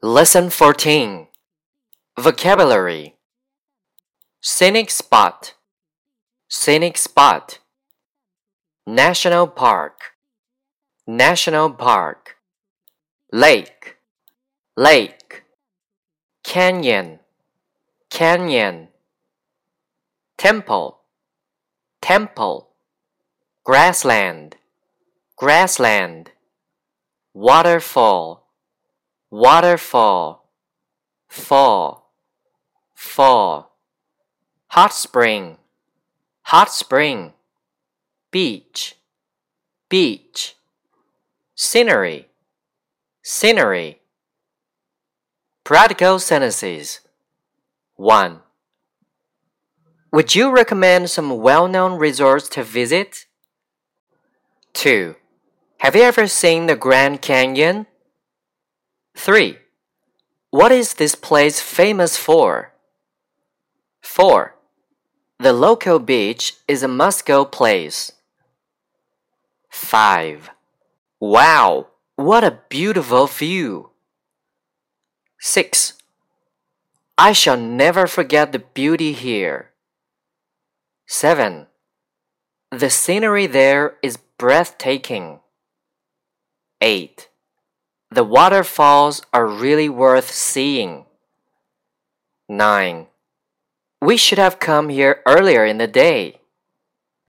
Lesson 14 Vocabulary Scenic spot, scenic spot. National park, national park. Lake, lake. Canyon, canyon. Temple, temple. Grassland, grassland. Waterfall waterfall, fall, fall. Hot spring, hot spring. Beach, beach. Scenery, scenery. Practical sentences. 1. Would you recommend some well known resorts to visit? 2. Have you ever seen the Grand Canyon? 3. What is this place famous for? 4. The local beach is a must go place. 5. Wow, what a beautiful view. 6. I shall never forget the beauty here. 7. The scenery there is breathtaking. 8. The waterfalls are really worth seeing. 9. We should have come here earlier in the day.